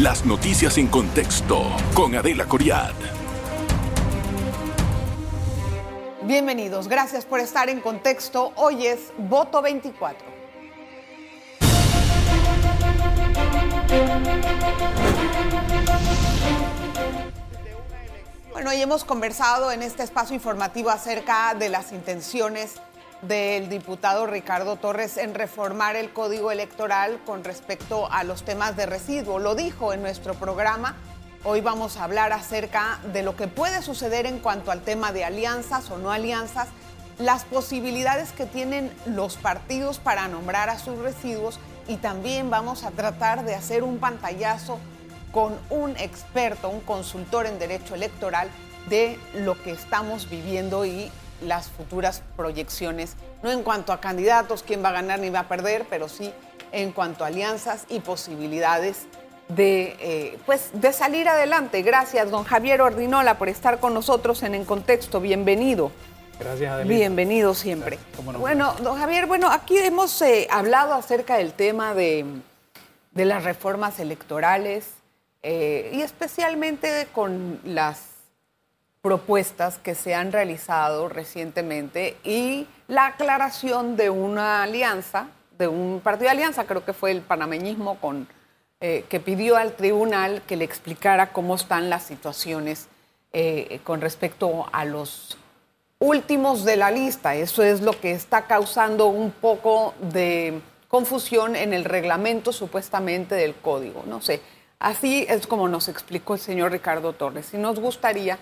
Las noticias en contexto con Adela Coriad. Bienvenidos, gracias por estar en contexto. Hoy es voto 24. Bueno, hoy hemos conversado en este espacio informativo acerca de las intenciones del diputado Ricardo Torres en reformar el código electoral con respecto a los temas de residuo. Lo dijo en nuestro programa. Hoy vamos a hablar acerca de lo que puede suceder en cuanto al tema de alianzas o no alianzas, las posibilidades que tienen los partidos para nombrar a sus residuos y también vamos a tratar de hacer un pantallazo con un experto, un consultor en derecho electoral de lo que estamos viviendo y las futuras proyecciones, no en cuanto a candidatos, quién va a ganar ni va a perder, pero sí en cuanto a alianzas y posibilidades de, eh, pues, de salir adelante. Gracias, don Javier Ordinola, por estar con nosotros en En Contexto. Bienvenido. Gracias, Adelina. Bienvenido siempre. bueno, don Javier, bueno, aquí hemos eh, hablado acerca del tema de, de las reformas electorales eh, y especialmente con las propuestas que se han realizado recientemente y la aclaración de una alianza, de un partido de alianza, creo que fue el panameñismo, con, eh, que pidió al tribunal que le explicara cómo están las situaciones eh, con respecto a los últimos de la lista. Eso es lo que está causando un poco de confusión en el reglamento supuestamente del código. No sé, así es como nos explicó el señor Ricardo Torres. Y nos gustaría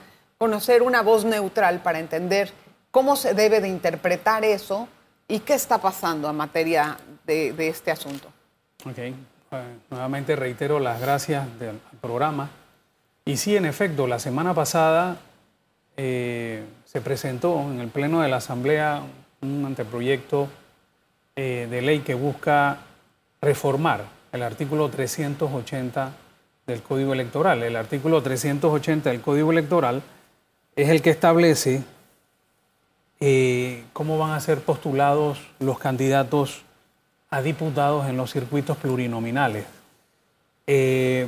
conocer una voz neutral para entender cómo se debe de interpretar eso y qué está pasando en materia de, este asunto. Ok, eh, nuevamente reitero las gracias del programa. Y sí, en efecto, la semana pasada eh, se presentó en el Pleno de la Asamblea un anteproyecto eh, de ley que busca reformar el artículo 380 del Código Electoral. El artículo 380 del Código Electoral es el que establece eh, cómo van a ser postulados los candidatos a diputados en los circuitos plurinominales. Eh,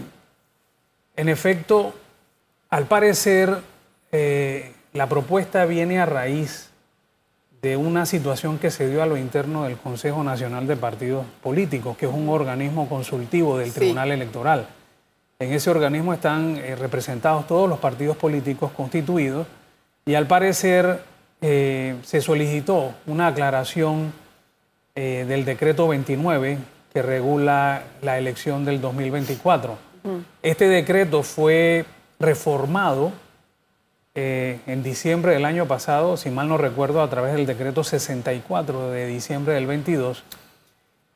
en efecto, al parecer, eh, la propuesta viene a raíz de una situación que se dio a lo interno del Consejo Nacional de Partidos Políticos, que es un organismo consultivo del Tribunal Electoral. En ese organismo están eh, representados todos los partidos políticos constituidos y al parecer eh, se solicitó una aclaración eh, del decreto 29 que regula la elección del 2024. Este decreto fue reformado en diciembre del año pasado, si mal no recuerdo, a través del decreto 64 de diciembre del 22,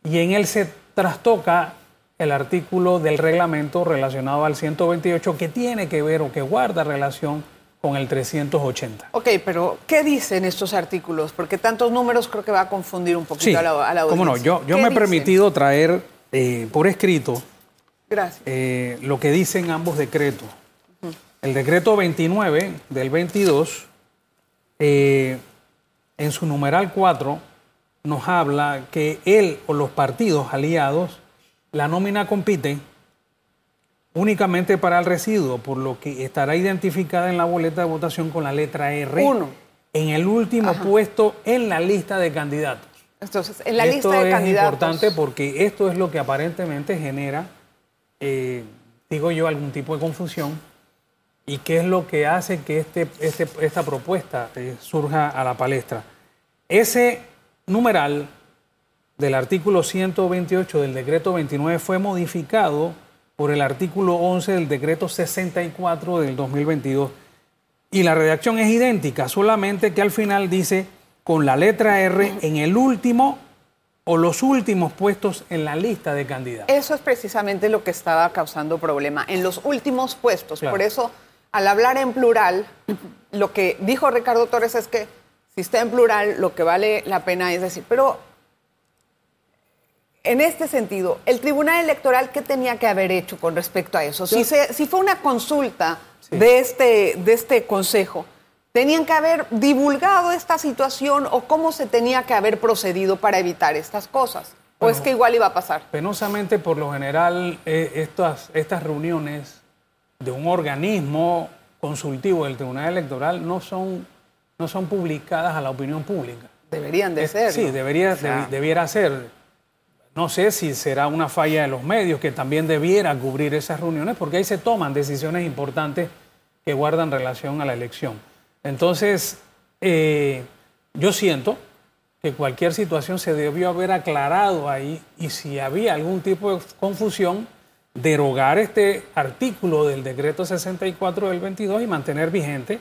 y en él se trastoca el artículo del reglamento relacionado al 128 que tiene que ver o que guarda relación con el 380. Ok, pero ¿qué dicen estos artículos? Porque tantos números creo que va a confundir un poquito a, la, a audiencia. Cómo no, yo, yo me he permitido traer eh, por escrito eh, lo que dicen ambos decretos. El decreto 29 del 22, eh, en su numeral 4, nos habla que él o los partidos aliados la nómina compite únicamente para el residuo, por lo que estará identificada en la boleta de votación con la letra R. Uno. En el último puesto en la lista de candidatos. Entonces, en la esto lista de es importante porque esto es lo que aparentemente genera, eh, digo yo, algún tipo de confusión y qué es lo que hace que este, este esta propuesta eh, surja a la palestra. Ese numeral del artículo 128 del decreto 29 fue modificado por el artículo 11 del decreto 64 del 2022. Y la redacción es idéntica, solamente que al final dice con la letra R en el último o los últimos puestos en la lista de candidatos. Eso es precisamente lo que estaba causando problema, en los últimos puestos. Por eso, al hablar en plural, lo que dijo Ricardo Torres es que si está en plural, lo que vale la pena es decir, pero en este sentido, ¿el Tribunal Electoral qué tenía que haber hecho con respecto a eso? Si, si fue una consulta de, este, de este Consejo, ¿tenían que haber divulgado esta situación o cómo se tenía que haber procedido para evitar estas cosas? ¿O es que igual iba a pasar? Penosamente, por lo general, eh, estas, estas reuniones de un organismo consultivo del Tribunal Electoral no son, no son publicadas a la opinión pública. Deberían de ser. Sí, debería, debiera ser. No sé si será una falla de los medios que también debiera cubrir esas reuniones, porque ahí se toman decisiones importantes que guardan relación a la elección. Entonces, eh, yo siento que cualquier situación se debió haber aclarado ahí y si había algún tipo de confusión, derogar este artículo del decreto 64 del 22 y mantener vigente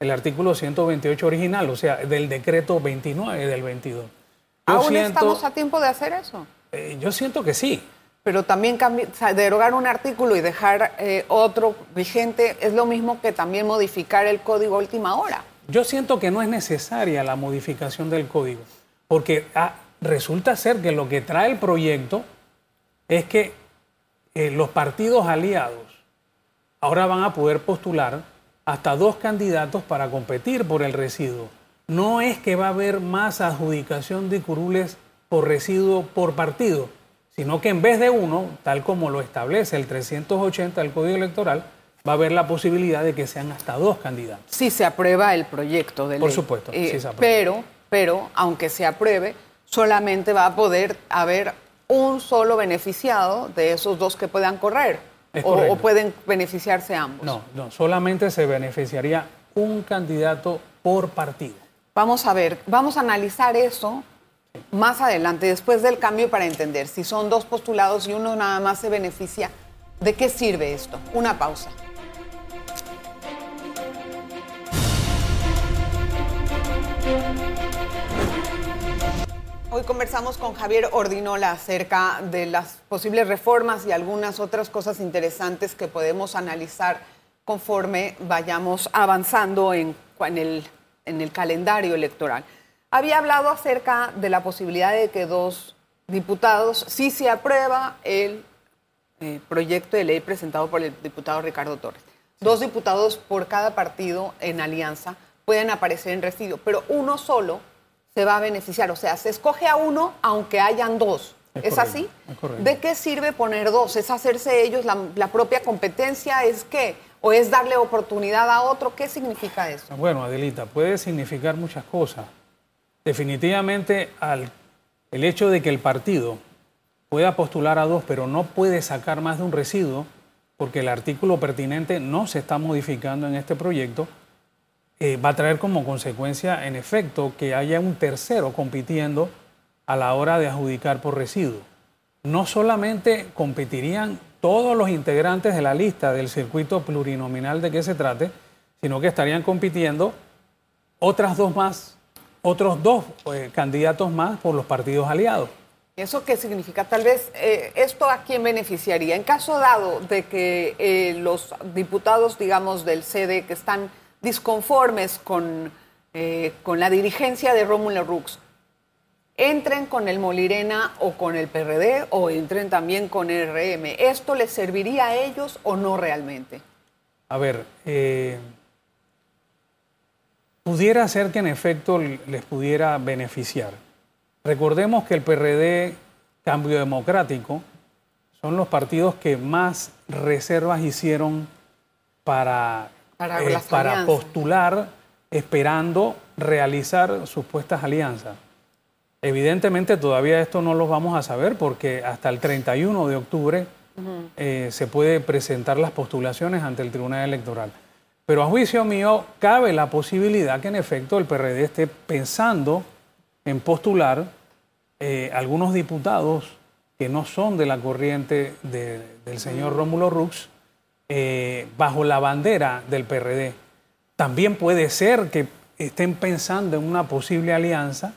el artículo 128 original, o sea, del decreto 29 del 22. ¿Aún estamos a tiempo de hacer eso? Eh, yo siento que sí. Pero también derogar un artículo y dejar eh, otro vigente es lo mismo que también modificar el código a última hora. Yo siento que no es necesaria la modificación del código, porque ah, resulta ser que lo que trae el proyecto es que eh, los partidos aliados ahora van a poder postular hasta dos candidatos para competir por el residuo. No es que va a haber más adjudicación de curules por residuo por partido, sino que en vez de uno, tal como lo establece el 380 del Código Electoral, va a haber la posibilidad de que sean hasta dos candidatos. Si se aprueba el proyecto de ley. Por supuesto, sí se aprueba. Pero, pero, aunque se apruebe, solamente va a poder haber un solo beneficiado de esos dos que puedan correr. O, pueden beneficiarse ambos. No, no, solamente se beneficiaría un candidato por partido. Vamos a ver, vamos a analizar eso más adelante, después del cambio, para entender si son dos postulados y uno nada más se beneficia. ¿De qué sirve esto? Una pausa. Hoy conversamos con Javier Ordinola acerca de las posibles reformas y algunas otras cosas interesantes que podemos analizar conforme vayamos avanzando en, en el calendario electoral. Había hablado acerca de la posibilidad de que dos diputados, si se aprueba el eh, proyecto de ley presentado por el diputado Ricardo Torres, dos diputados por cada partido en alianza pueden aparecer en residuo, pero uno solo se va a beneficiar. O sea, se escoge a uno aunque hayan dos. ¿Es, así? ¿De qué sirve poner dos? ¿Es hacerse ellos la, propia competencia? ¿Es qué? ¿O es darle oportunidad a otro? ¿Qué significa eso? Bueno, Adelita, puede significar muchas cosas. Definitivamente, al, el hecho de que el partido pueda postular a dos, pero no puede sacar más de un residuo, porque el artículo pertinente no se está modificando en este proyecto, eh, va a traer como consecuencia, en efecto, que haya un tercero compitiendo a la hora de adjudicar por residuo. No solamente competirían todos los integrantes de la lista del circuito plurinominal de que se trate, sino que estarían compitiendo otras dos más, otros dos eh, candidatos más por los partidos aliados. ¿Eso qué significa? Tal vez eh, esto a quién beneficiaría. En caso dado de que los diputados, digamos, del CD que están disconformes con, eh, con la dirigencia de Rómulo Rux, entren con el Molirena o con el PRD o entren también con el RM. ¿Esto les serviría a ellos o no realmente? A ver, eh, pudiera ser que en efecto les pudiera beneficiar. Recordemos que el PRD, Cambio Democrático, son los partidos que más reservas hicieron para para, postular esperando realizar supuestas alianzas. Evidentemente todavía esto no lo vamos a saber porque hasta el 31 de octubre eh, se puede presentar las postulaciones ante el Tribunal Electoral. Pero a juicio mío cabe la posibilidad que en efecto el PRD esté pensando en postular eh, algunos diputados que no son de la corriente del señor Rómulo Rux, eh, bajo la bandera del PRD. También puede ser que estén pensando en una posible alianza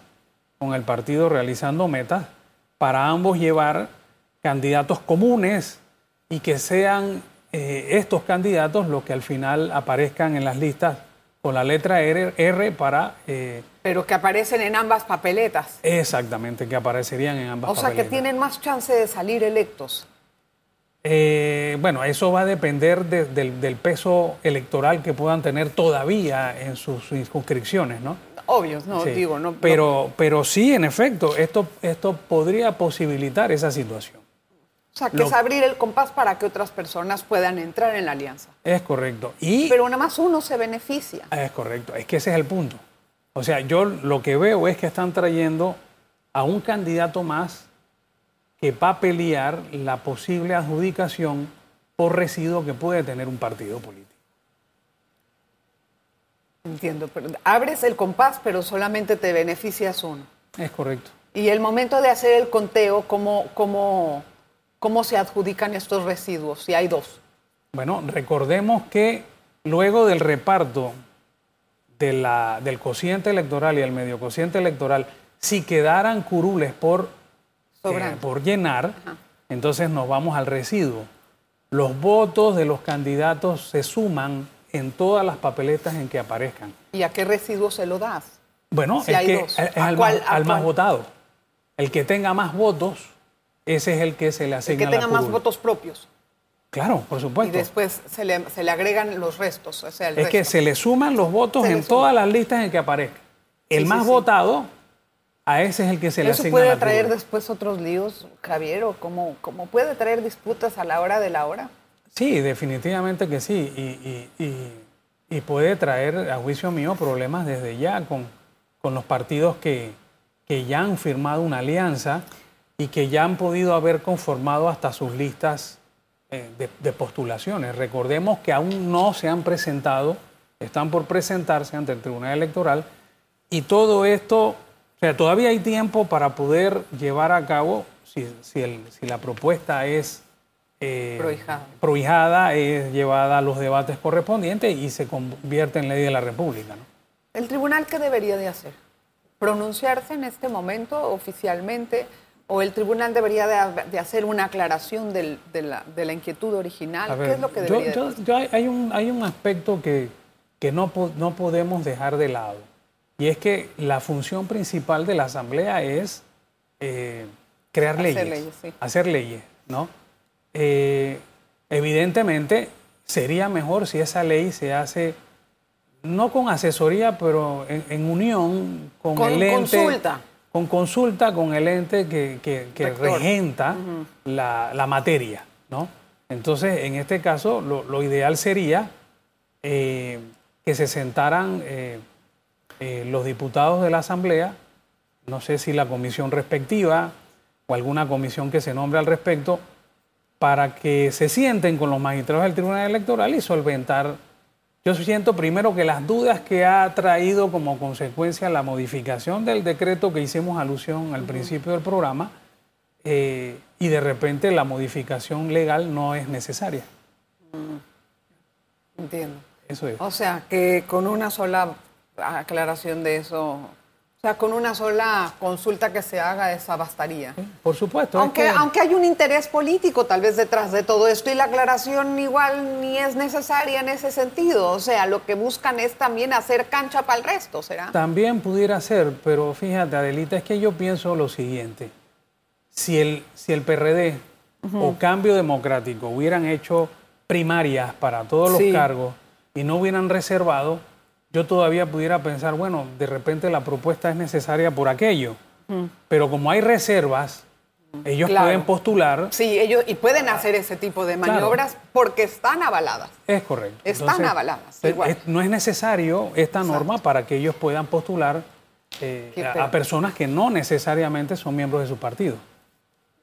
con el partido realizando metas para ambos llevar candidatos comunes y que sean eh, estos candidatos los que al final aparezcan en las listas con la letra R, para... Eh, Pero que aparecen en ambas papeletas. Exactamente, que aparecerían en ambas papeletas. O sea, que tienen más chance de salir electos. Eh, bueno, eso va a depender del, peso electoral que puedan tener todavía en sus circunscripciones, ¿no? Obvio, no digo, no. Pero, pero sí, en efecto, esto, esto podría posibilitar esa situación. O sea, que es abrir el compás para que otras personas puedan entrar en la alianza. Es correcto. Y, pero nada más uno se beneficia. Es correcto. Es que ese es el punto. O sea, yo lo que veo es que están trayendo a un candidato más que va a pelear la posible adjudicación por residuo que puede tener un partido político. Entiendo, pero abres el compás, pero solamente te beneficias uno. Es correcto. Y el momento de hacer el conteo, ¿cómo, cómo, cómo se adjudican estos residuos? Si hay dos. Bueno, recordemos que luego del reparto de la, del cociente electoral y el medio cociente electoral, si quedaran curules por, eh, por llenar, entonces nos vamos al residuo. Los votos de los candidatos se suman en todas las papeletas en que aparezcan. ¿Y a qué residuo se lo das? Bueno, es, que es al, más, votado. El que tenga más votos, ese es el que se le asigna. El que tenga más votos propios. Claro, por supuesto. Y después se le, agregan los restos. es que se le suman los votos en todas las listas en que aparezca. El más votado, a ese es el que se le asigna. ¿Eso puede traer después otros líos, Javier? ¿O cómo, cómo puede traer disputas a la hora de la hora? Sí, definitivamente que sí. Y, puede traer, a juicio mío, problemas desde ya con, con los partidos que, que, ya han firmado una alianza y que ya han podido haber conformado hasta sus listas eh, de, postulaciones. Recordemos que aún no se han presentado, están por presentarse ante el Tribunal Electoral y todo esto, o sea, todavía hay tiempo para poder llevar a cabo, si, si la propuesta es eh, prohijada. es llevada a los debates correspondientes y se convierte en ley de la República. ¿El tribunal qué debería de hacer? ¿Pronunciarse en este momento oficialmente? ¿O el tribunal debería de, hacer una aclaración de, la, inquietud original? ¿Qué es lo que debería yo, hay, un, hay un aspecto que, que no, no podemos dejar de lado. Y es que la función principal de la Asamblea es eh, crear hacer leyes, hacer leyes, ¿no? Eh, evidentemente sería mejor si esa ley se hace no con asesoría, pero en, unión con, el ente. Consulta. Con consulta con el ente que, regenta la, materia. ¿no? Entonces, en este caso, lo, ideal sería eh, que se sentaran eh, los diputados de la Asamblea, no sé si la comisión respectiva o alguna comisión que se nombre al respecto, para que se sienten con los magistrados del Tribunal Electoral y solventar. Yo siento primero que las dudas que ha traído como consecuencia la modificación del decreto que hicimos alusión al principio del programa eh, y de repente la modificación legal no es necesaria. Mm. Entiendo. Eso es. O sea, que con una sola aclaración de eso o sea, con una sola consulta que se haga, esa bastaría. Por supuesto. Aunque, aunque hay un interés político tal vez detrás de todo esto y la aclaración igual ni es necesaria en ese sentido. O sea, lo que buscan es también hacer cancha para el resto, ¿será? También pudiera ser, pero fíjate, Adelita, es que yo pienso lo siguiente. Si el, si el PRD o Cambio Democrático hubieran hecho primarias para todos los cargos y no hubieran reservado yo todavía pudiera pensar, bueno, de repente la propuesta es necesaria por aquello. Mm. Pero como hay reservas, ellos pueden postular. Sí, ellos y pueden hacer ese tipo de maniobras porque están avaladas. Es correcto. Están avaladas. no es necesario esta norma para que ellos puedan postular eh, a, personas que no necesariamente son miembros de su partido.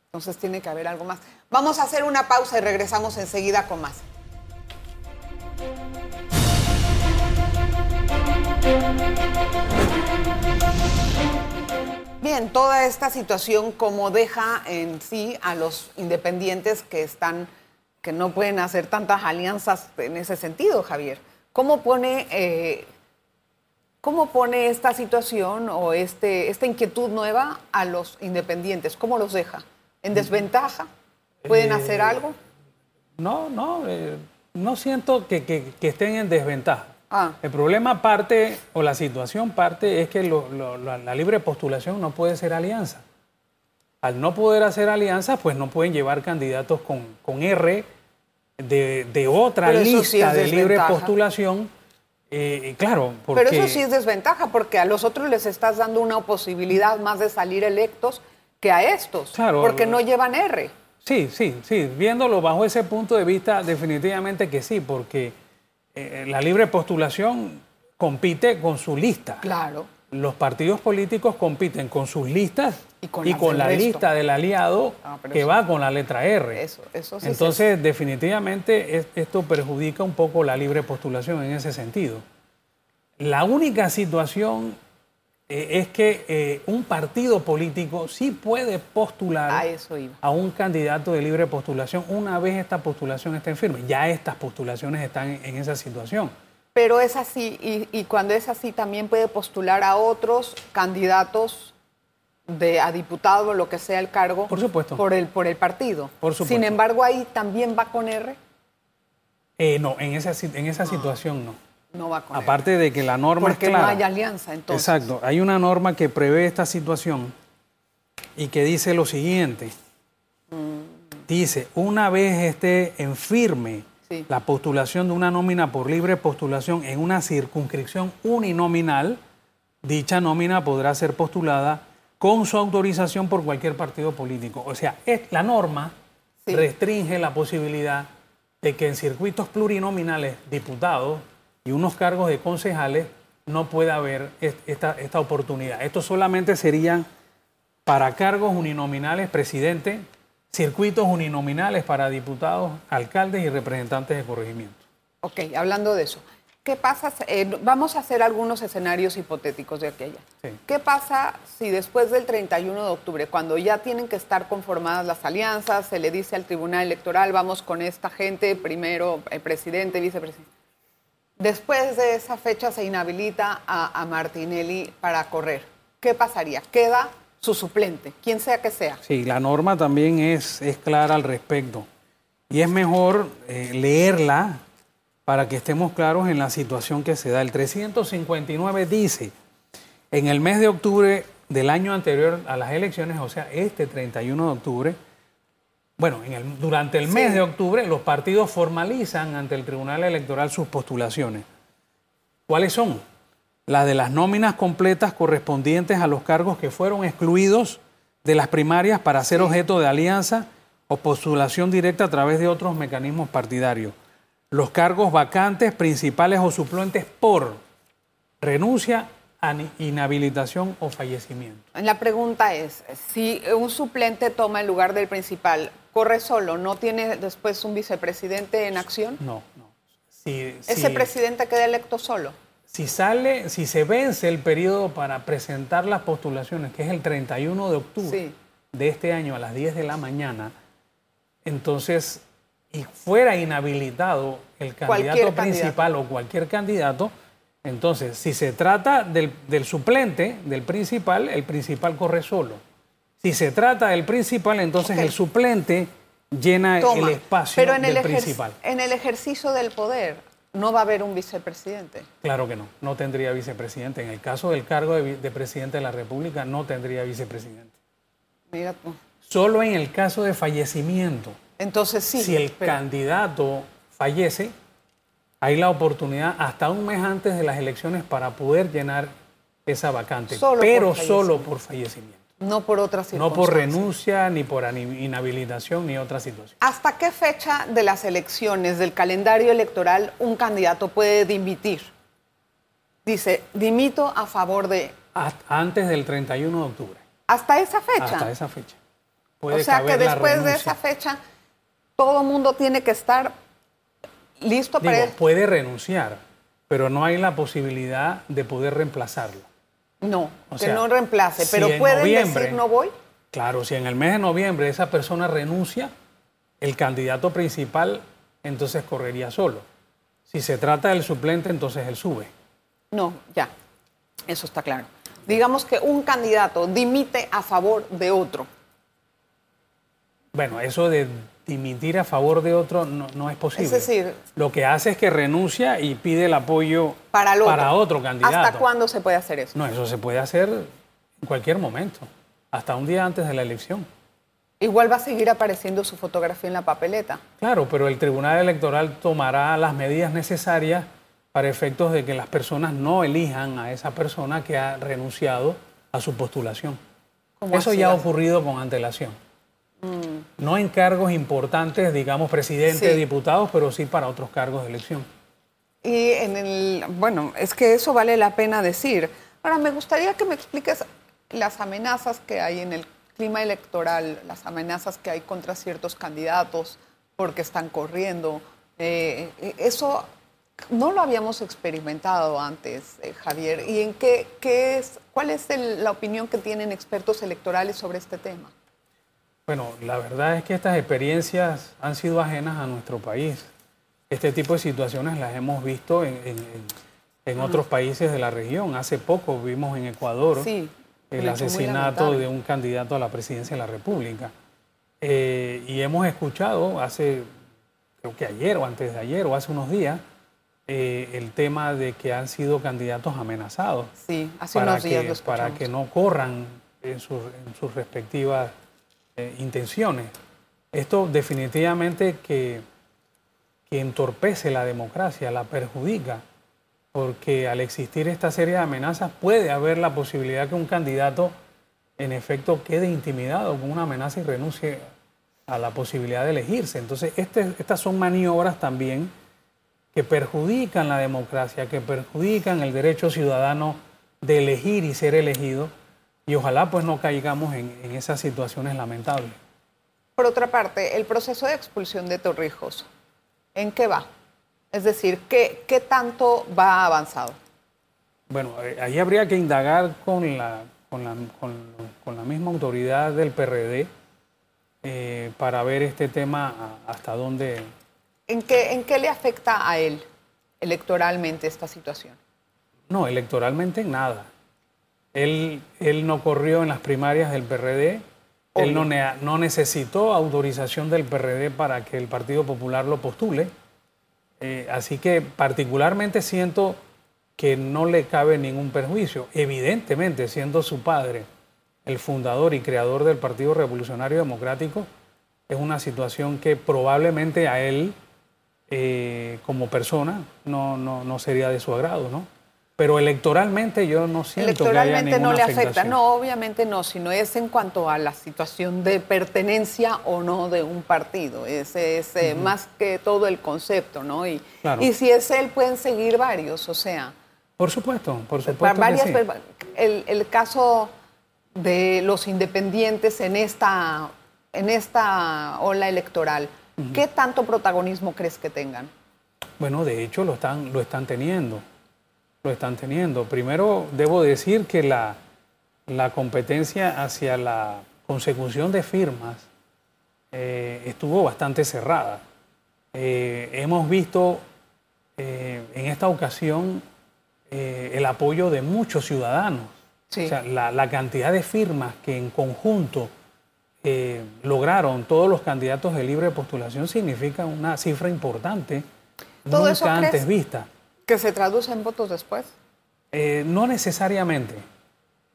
Entonces tiene que haber algo más. Vamos a hacer una pausa y regresamos enseguida con más. Bien, toda esta situación como deja en sí a los independientes que están, que no pueden hacer tantas alianzas en ese sentido, Javier. ¿Cómo pone, eh, cómo pone esta situación o este, esta inquietud nueva a los independientes? ¿Cómo los deja? ¿En desventaja? ¿Pueden hacer eh, algo? No, no, eh, no siento que estén en desventaja. Ah. El problema parte, o la situación parte, es que la, libre postulación no puede ser alianza. Al no poder hacer alianza, pues no pueden llevar candidatos con, R de, otra lista de libre postulación Eh, claro, porque... Pero eso sí es desventaja, porque a los otros les estás dando una posibilidad más de salir electos que a estos, Claro. porque no llevan R. Sí, sí, sí. Viéndolo bajo ese punto de vista, definitivamente que sí, porque eh, la libre postulación compite con su lista. Claro. Los partidos políticos compiten con sus listas Y con y la resto. lista del aliado Ah, que eso- va con la letra R. Eso, eso sí. Entonces, definitivamente es- esto perjudica un poco la libre postulación en ese sentido. La única situación eh, es que eh, un partido político sí puede postular A eso iba. a un candidato de libre postulación una vez esta postulación esté en firme. Ya estas postulaciones están en, en esa situación. Pero es así, y, y cuando es así también puede postular a otros candidatos de, a diputado o lo que sea el cargo. Por supuesto. Por el, por el partido. Por supuesto. Sin embargo, ahí también va con R. Eh, no, en esa, si- en esa situación no. No va con. Aparte de que la norma Porque es clara. no hay alianza, entonces. Exacto. Hay una norma que prevé esta situación y que dice lo siguiente. Dice, una vez esté en firme Sí. la postulación de una nómina por libre postulación en una circunscripción uninominal, dicha nómina podrá ser postulada con su autorización por cualquier partido político. O sea, es, la norma Sí. restringe la posibilidad de que en circuitos plurinominales, diputados y unos cargos de concejales, no pueda haber est- esta, esta oportunidad. Esto solamente serían para cargos uninominales, presidente, circuitos uninominales para diputados, alcaldes y representantes de corregimiento. Ok, hablando de eso. ¿Qué pasa? eh, vamos a hacer algunos escenarios hipotéticos de aquella. Sí. ¿Qué pasa si después del 31 de octubre, cuando ya tienen que estar conformadas las alianzas, se le dice al Tribunal Electoral, vamos con esta gente, primero el presidente, vicepresidente? Después de esa fecha se inhabilita a, Martinelli para correr. ¿Qué pasaría? Queda su suplente, quien sea que sea. Sí, la norma también es, es clara al respecto. Y es mejor eh, leerla para que estemos claros en la situación que se da. El 359 dice, en el mes de octubre del año anterior a las elecciones, o sea, este 31 de octubre, bueno, en el- durante el mes Sí. de octubre los partidos formalizan ante el Tribunal Electoral sus postulaciones. ¿Cuáles son? Las de las nóminas completas correspondientes a los cargos que fueron excluidos de las primarias para ser objeto de alianza o postulación directa a través de otros mecanismos partidarios. Los cargos vacantes, principales o suplentes por renuncia, inhabilitación o fallecimiento. La pregunta es, si un suplente toma el lugar del principal, ¿corre solo? ¿No tiene después un vicepresidente en acción? No, no. Si, Ese si- presidente queda electo solo. Si sale, si se vence el periodo para presentar las postulaciones, que es el 31 de octubre Sí. de este año a las 10 de la mañana, entonces, y fuera inhabilitado el Cualquier candidato candidato. principal o cualquier candidato, entonces, si se trata del, del suplente, del principal, el principal corre solo. Si se trata del principal, entonces el suplente llena Toma. el espacio Pero en del el, principal. en el ejercicio del poder no va a haber un vicepresidente. Claro que no, no tendría vicepresidente. En el caso del cargo de, presidente de la República, no tendría vicepresidente. Mira tú. Solo en el caso de fallecimiento. Entonces sí. si el pero- candidato fallece, hay la oportunidad hasta un mes antes de las elecciones para poder llenar esa vacante, Solo pero solo por fallecimiento. No por otras No por renuncia, ni por inhabilitación, ni otra situación. ¿Hasta qué fecha de las elecciones, del calendario electoral, un candidato puede dimitir? Dice, dimito a favor de... Antes del 31 de octubre, Hasta esa fecha. hasta esa fecha. o Puede sea que después de esa fecha, todo mundo tiene que estar listo para... Puede renunciar, pero no hay la posibilidad de poder reemplazarlo. No, O que sea, no reemplace, pero en pueden decir no voy. Claro, si en el mes de noviembre esa persona renuncia, el candidato principal entonces correría solo. Si se trata del suplente, entonces él sube. No, ya, eso está claro. Digamos que un candidato dimite a favor de otro. Bueno, eso de dimitir a favor de otro no, no es posible. Es decir- lo que hace es que renuncia y pide el apoyo Para el otro. otro candidato. ¿Hasta cuándo se puede hacer eso? No, eso se puede hacer en cualquier momento, hasta un día antes de la elección. Igual va a seguir apareciendo su fotografía en la papeleta. Claro, pero el Tribunal Electoral tomará las medidas necesarias para efectos de que las personas no elijan a esa persona que ha renunciado a su postulación. Eso ya ha ocurrido con antelación. No en cargos importantes, digamos, presidente, diputados, pero sí para otros cargos de elección. Y en el, bueno, es que eso vale la pena decir. Ahora, me gustaría que me expliques las amenazas que hay en el clima electoral, las amenazas que hay contra ciertos candidatos porque están corriendo. Eh, eso no lo habíamos experimentado antes, eh, Javier. ¿Y en qué, qué es, cuál es la opinión que tienen expertos electorales sobre este tema? Bueno, la verdad es que estas experiencias han sido ajenas a nuestro país. Este tipo de situaciones las hemos visto en, otros países de la región. Hace poco vimos en Ecuador el asesinato de un candidato a la presidencia de la República. Eh, y hemos escuchado hace, creo que ayer o antes de ayer o hace unos días, eh, el tema de que han sido candidatos amenazados. Sí, hace unos días Para que no corran en, sus respectivas eh, intenciones. Esto definitivamente que que entorpece la democracia, la perjudica, porque al existir esta serie de amenazas puede haber la posibilidad que un candidato en efecto quede intimidado con una amenaza y renuncie a la posibilidad de elegirse. Entonces, este, estas son maniobras también que perjudican la democracia, que perjudican el derecho ciudadano de elegir y ser elegido, y ojalá pues no caigamos en, en esas situaciones lamentables. Por otra parte, el proceso de expulsión de Torrijos, ¿en qué va? Es decir, ¿qué, qué tanto va avanzado? Bueno, eh, ahí habría que indagar con la, con la, con, la misma autoridad del PRD eh, para ver este tema hasta dónde... ¿En qué, ¿En qué le afecta a él electoralmente esta situación? No, electoralmente en nada. Él, él no corrió en las primarias del PRD, él no, no, necesitó autorización del PRD para que el Partido Popular lo postule. Eh, así que particularmente siento que no le cabe ningún perjuicio. Evidentemente, siendo su padre el fundador y creador del Partido Revolucionario Democrático, es una situación que probablemente a él, eh, como persona, no, no, no sería de su agrado, ¿no? Pero electoralmente yo no siento que haya no le afecta, no, obviamente no, sino es en cuanto a la situación de pertenencia o no de un partido. Ese es eh, más que todo el concepto, ¿no? Y, y si es él, pueden seguir varios, o sea. Por supuesto, por supuesto. Varias, el, el, caso de los independientes en esta, en esta ola electoral, ¿qué tanto protagonismo crees que tengan? Bueno, de hecho lo están, lo están teniendo lo están teniendo. Primero, debo decir que la, competencia hacia la consecución de firmas eh, estuvo bastante cerrada. Eh, hemos visto eh, en esta ocasión el apoyo de muchos ciudadanos. O sea, la, la, cantidad de firmas que en conjunto lograron todos los candidatos de libre postulación significa una cifra importante, nunca antes vista. ¿Que se traduce en votos después? Eh, no necesariamente,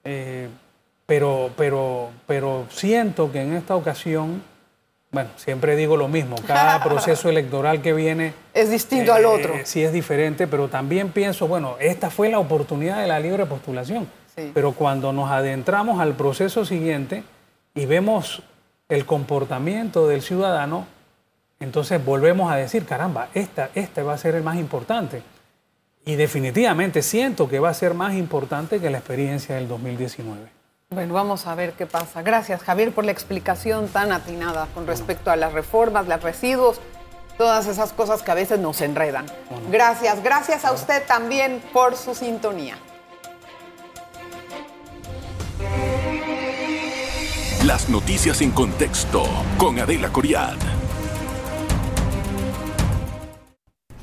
eh, pero, pero, pero siento que en esta ocasión, bueno, siempre digo lo mismo, cada proceso electoral que viene... Es distinto al eh, otro. sí, es diferente, pero también pienso, bueno, esta fue la oportunidad de la libre postulación, pero cuando nos adentramos al proceso siguiente y vemos el comportamiento del ciudadano, entonces volvemos a decir, caramba, esta, este va a ser el más importante. Y definitivamente siento que va a ser más importante que la experiencia del 2019. Bueno, vamos a ver qué pasa. Gracias, Javier, por la explicación tan atinada con respecto a las reformas, los residuos, todas esas cosas que a veces nos enredan. Gracias, gracias a usted también por su sintonía. Las noticias en contexto con Adela Coriad.